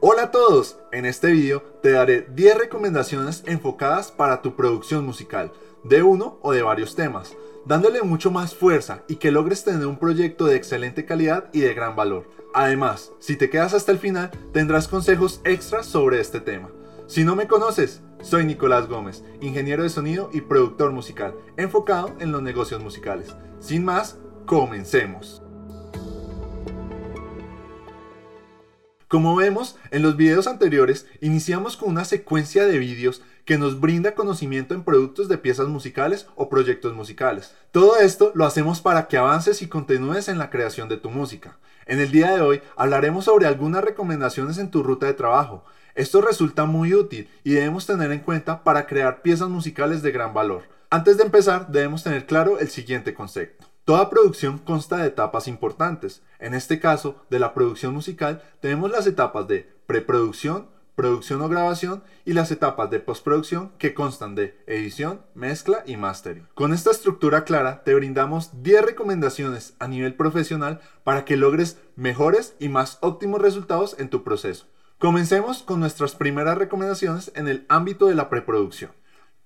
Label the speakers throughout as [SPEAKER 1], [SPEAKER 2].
[SPEAKER 1] Hola a todos, en este video te daré 10 recomendaciones enfocadas para tu producción musical, de uno o de varios temas, dándole mucho más fuerza y que logres tener un proyecto de excelente calidad y de gran valor. Además, si te quedas hasta el final, tendrás consejos extras sobre este tema. Si no me conoces, soy Nicolás Gómez, ingeniero de sonido y productor musical, enfocado en los negocios musicales. Sin más, comencemos. Como vemos en los videos anteriores, iniciamos con una secuencia de vídeos que nos brinda conocimiento en productos de piezas musicales o proyectos musicales. Todo esto lo hacemos para que avances y continúes en la creación de tu música. En el día de hoy hablaremos sobre algunas recomendaciones en tu ruta de trabajo. Esto resulta muy útil y debemos tener en cuenta para crear piezas musicales de gran valor. Antes de empezar, debemos tener claro el siguiente concepto. Toda producción consta de etapas importantes. En este caso, de la producción musical, tenemos las etapas de preproducción, producción o grabación y las etapas de postproducción que constan de edición, mezcla y mastering. Con esta estructura clara te brindamos 10 recomendaciones a nivel profesional para que logres mejores y más óptimos resultados en tu proceso. Comencemos con nuestras primeras recomendaciones en el ámbito de la preproducción.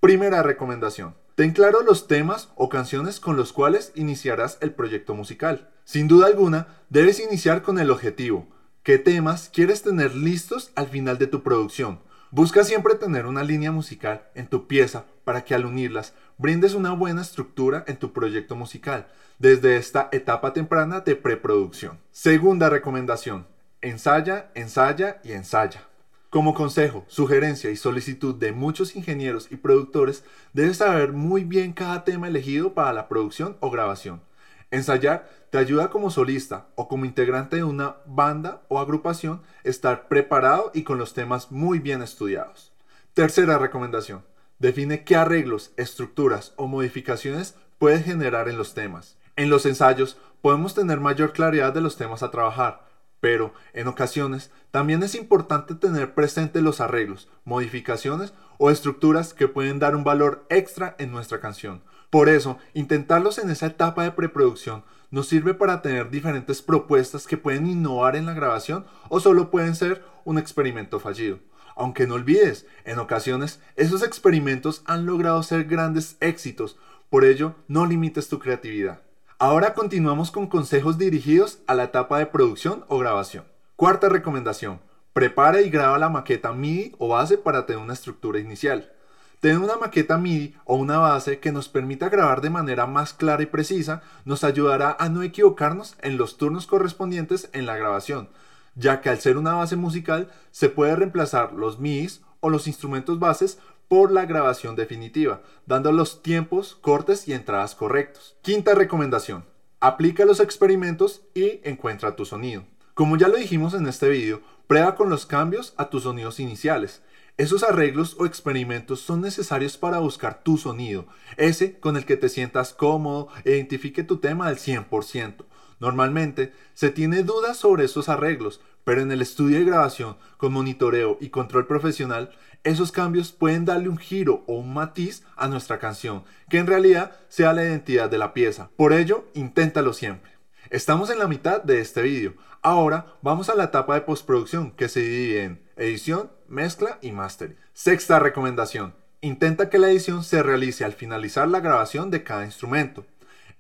[SPEAKER 1] Primera recomendación. Ten claro los temas o canciones con los cuales iniciarás el proyecto musical. Sin duda alguna, debes iniciar con el objetivo. ¿Qué temas quieres tener listos al final de tu producción? Busca siempre tener una línea musical en tu pieza para que al unirlas brindes una buena estructura en tu proyecto musical desde esta etapa temprana de preproducción. Segunda recomendación. Ensaya, ensaya y ensaya. Como consejo, sugerencia y solicitud de muchos ingenieros y productores, debes saber muy bien cada tema elegido para la producción o grabación. Ensayar te ayuda como solista o como integrante de una banda o agrupación estar preparado y con los temas muy bien estudiados. Tercera recomendación. Define qué arreglos, estructuras o modificaciones puedes generar en los temas. En los ensayos podemos tener mayor claridad de los temas a trabajar, pero en ocasiones también es importante tener presente los arreglos, modificaciones o estructuras que pueden dar un valor extra en nuestra canción. Por eso, intentarlos en esa etapa de preproducción nos sirve para tener diferentes propuestas que pueden innovar en la grabación o solo pueden ser un experimento fallido. Aunque no olvides, en ocasiones esos experimentos han logrado ser grandes éxitos, por ello no limites tu creatividad. Ahora continuamos con consejos dirigidos a la etapa de producción o grabación. Cuarta recomendación. Prepara y graba la maqueta MIDI o base para tener una estructura inicial. Tener una maqueta MIDI o una base que nos permita grabar de manera más clara y precisa nos ayudará a no equivocarnos en los turnos correspondientes en la grabación, ya que al ser una base musical se puede reemplazar los MIDIs o los instrumentos bases por la grabación definitiva, dando los tiempos, cortes y entradas correctos. Quinta recomendación. Aplica los experimentos y encuentra tu sonido. Como ya lo dijimos en este video, prueba con los cambios a tus sonidos iniciales. Esos arreglos o experimentos son necesarios para buscar tu sonido, ese con el que te sientas cómodo e identifique tu tema al 100%. Normalmente se tiene dudas sobre esos arreglos, pero en el estudio de grabación con monitoreo y control profesional esos cambios pueden darle un giro o un matiz a nuestra canción, que en realidad sea la identidad de la pieza. Por ello, inténtalo siempre. Estamos en la mitad de este vídeo. Ahora vamos a la etapa de postproducción que se divide en edición, mezcla y mastering. Sexta recomendación. Intenta que la edición se realice al finalizar la grabación de cada instrumento.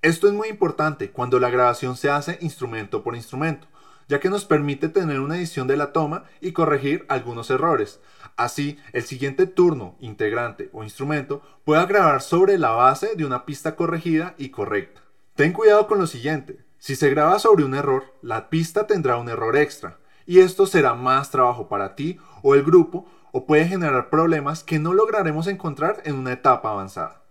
[SPEAKER 1] Esto es muy importante cuando la grabación se hace instrumento por instrumento, ya que nos permite tener una edición de la toma y corregir algunos errores. Así, el siguiente turno, integrante o instrumento pueda grabar sobre la base de una pista corregida y correcta. Ten cuidado con lo siguiente. Si se graba sobre un error, la pista tendrá un error extra, y esto será más trabajo para ti o el grupo o puede generar problemas que no lograremos encontrar en una etapa avanzada.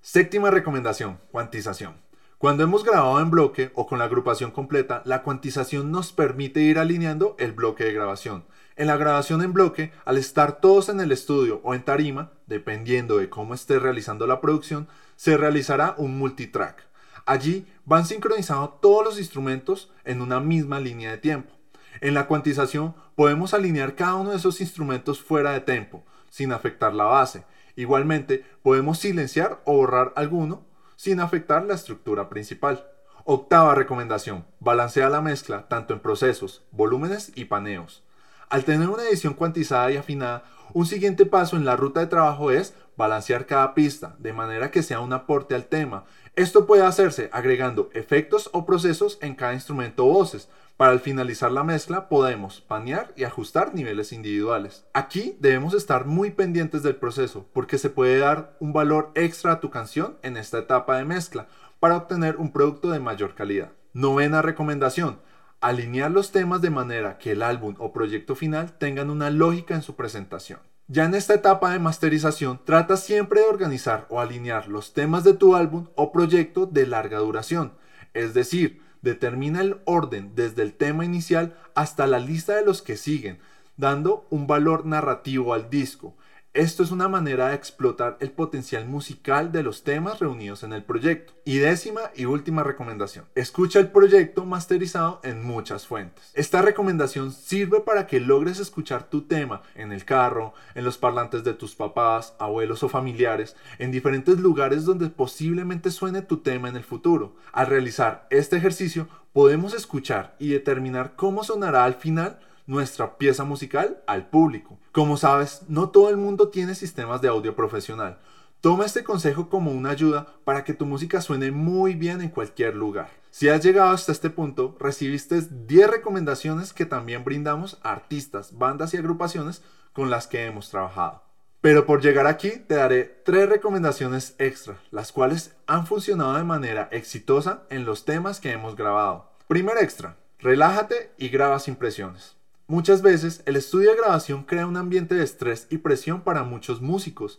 [SPEAKER 1] Séptima recomendación, cuantización. Cuando hemos grabado en bloque o con la agrupación completa, la cuantización nos permite ir alineando el bloque de grabación. En la grabación en bloque, al estar todos en el estudio o en tarima, dependiendo de cómo esté realizando la producción, se realizará un multitrack. Allí van sincronizados todos los instrumentos en una misma línea de tiempo. En la cuantización podemos alinear cada uno de esos instrumentos fuera de tempo, sin afectar la base. Igualmente, podemos silenciar o borrar alguno sin afectar la estructura principal. Octava recomendación. Balancea la mezcla tanto en procesos, volúmenes y paneos. Al tener una edición cuantizada y afinada, un siguiente paso en la ruta de trabajo es balancear cada pista, de manera que sea un aporte al tema. Esto puede hacerse agregando efectos o procesos en cada instrumento o voces. Para al finalizar la mezcla podemos panear y ajustar niveles individuales. Aquí debemos estar muy pendientes del proceso porque se puede dar un valor extra a tu canción en esta etapa de mezcla para obtener un producto de mayor calidad. Novena recomendación. Alinear los temas de manera que el álbum o proyecto final tengan una lógica en su presentación. Ya en esta etapa de masterización, trata siempre de organizar o alinear los temas de tu álbum o proyecto de larga duración. Es decir, determina el orden desde el tema inicial hasta la lista de los que siguen, dando un valor narrativo al disco. Esto es una manera de explotar el potencial musical de los temas reunidos en el proyecto. Y décima y última recomendación. Escucha el proyecto masterizado en muchas fuentes. Esta recomendación sirve para que logres escuchar tu tema en el carro, en los parlantes de tus papás, abuelos o familiares, en diferentes lugares donde posiblemente suene tu tema en el futuro. Al realizar este ejercicio podemos escuchar y determinar cómo sonará al final nuestra pieza musical al público. Como sabes, no todo el mundo tiene sistemas de audio profesional. Toma este consejo como una ayuda para que tu música suene muy bien en cualquier lugar. Si has llegado hasta este punto, recibiste 10 recomendaciones que también brindamos a artistas, bandas y agrupaciones con las que hemos trabajado. Pero por llegar aquí te daré 3 recomendaciones extra, las cuales han funcionado de manera exitosa en los temas que hemos grabado. Primer extra, relájate y grabas impresiones. Muchas veces el estudio de grabación crea un ambiente de estrés y presión para muchos músicos.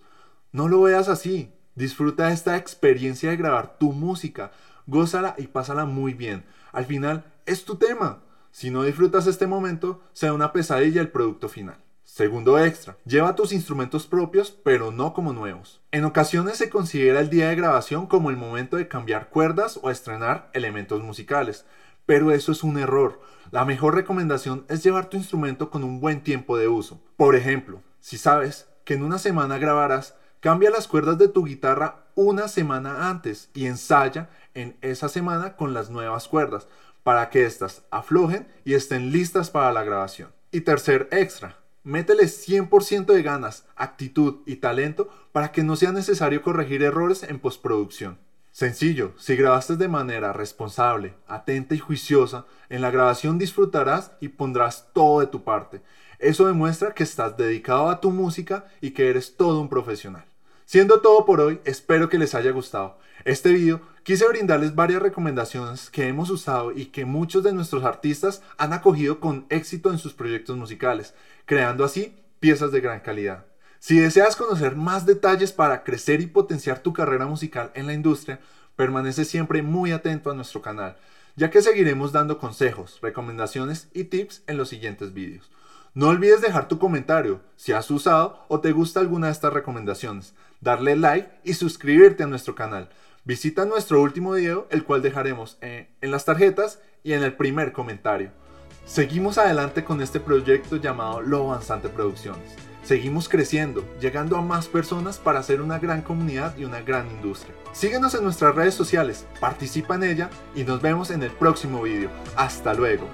[SPEAKER 1] No lo veas así. Disfruta esta experiencia de grabar tu música, gózala y pásala muy bien. Al final es tu tema. Si no disfrutas este momento, sea una pesadilla el producto final. Segundo extra, lleva tus instrumentos propios pero no como nuevos. En ocasiones se considera el día de grabación como el momento de cambiar cuerdas o estrenar elementos musicales, pero eso es un error. La mejor recomendación es llevar tu instrumento con un buen tiempo de uso. Por ejemplo, si sabes que en una semana grabarás, cambia las cuerdas de tu guitarra una semana antes y ensaya en esa semana con las nuevas cuerdas para que éstas aflojen y estén listas para la grabación. Y tercer extra, métele 100% de ganas, actitud y talento para que no sea necesario corregir errores en postproducción. Sencillo, si grabaste de manera responsable, atenta y juiciosa, en la grabación disfrutarás y pondrás todo de tu parte. Eso demuestra que estás dedicado a tu música y que eres todo un profesional. Siendo todo por hoy, espero que les haya gustado. Este video quise brindarles varias recomendaciones que hemos usado y que muchos de nuestros artistas han acogido con éxito en sus proyectos musicales, creando así piezas de gran calidad. Si deseas conocer más detalles para crecer y potenciar tu carrera musical en la industria, permanece siempre muy atento a nuestro canal, ya que seguiremos dando consejos, recomendaciones y tips en los siguientes vídeos. No olvides dejar tu comentario si has usado o te gusta alguna de estas recomendaciones, darle like y suscribirte a nuestro canal. Visita nuestro último video, el cual dejaremos en, en las tarjetas y en el primer comentario. Seguimos adelante con este proyecto llamado Lo Avanzante Producciones. Seguimos creciendo, llegando a más personas para hacer una gran comunidad y una gran industria. Síguenos en nuestras redes sociales, participa en ella y nos vemos en el próximo vídeo. Hasta luego.